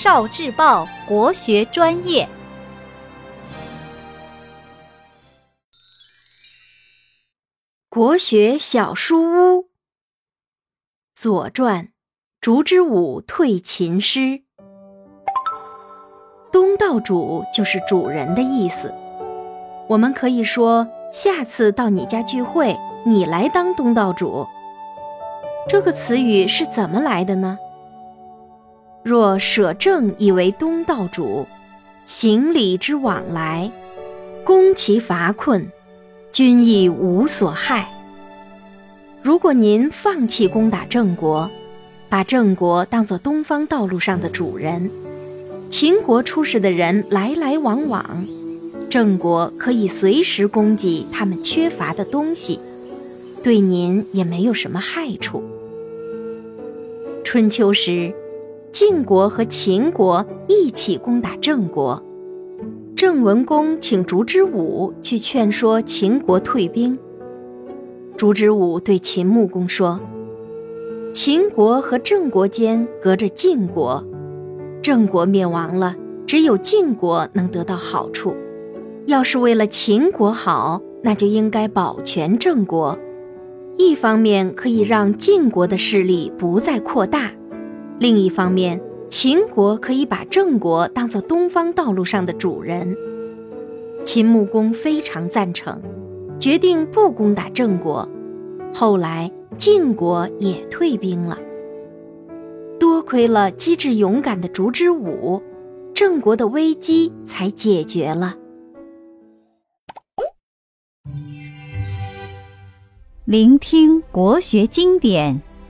少智报国学专业，国学小书屋，《左传》，烛之武退秦师。东道主就是主人的意思。我们可以说，下次到你家聚会，你来当东道主。这个词语是怎么来的呢？若舍郑以为东道主，行礼之往来，攻其乏困，君亦无所害。如果您放弃攻打郑国，把郑国当作东方道路上的主人，秦国出使的人来来往往，郑国可以随时供给他们缺乏的东西，对您也没有什么害处。春秋时，晋国和秦国一起攻打郑国。郑文公请烛之武去劝说秦国退兵。烛之武对秦穆公说：“秦国和郑国间隔着晋国，郑国灭亡了，只有晋国能得到好处。要是为了秦国好，那就应该保全郑国。”一方面可以让晋国的势力不再扩大，另一方面，秦国可以把郑国当做东方道路上的主人。秦穆公非常赞成，决定不攻打郑国。后来晋国也退兵了。多亏了机智勇敢的烛之武，郑国的危机才解决了。聆听国学经典，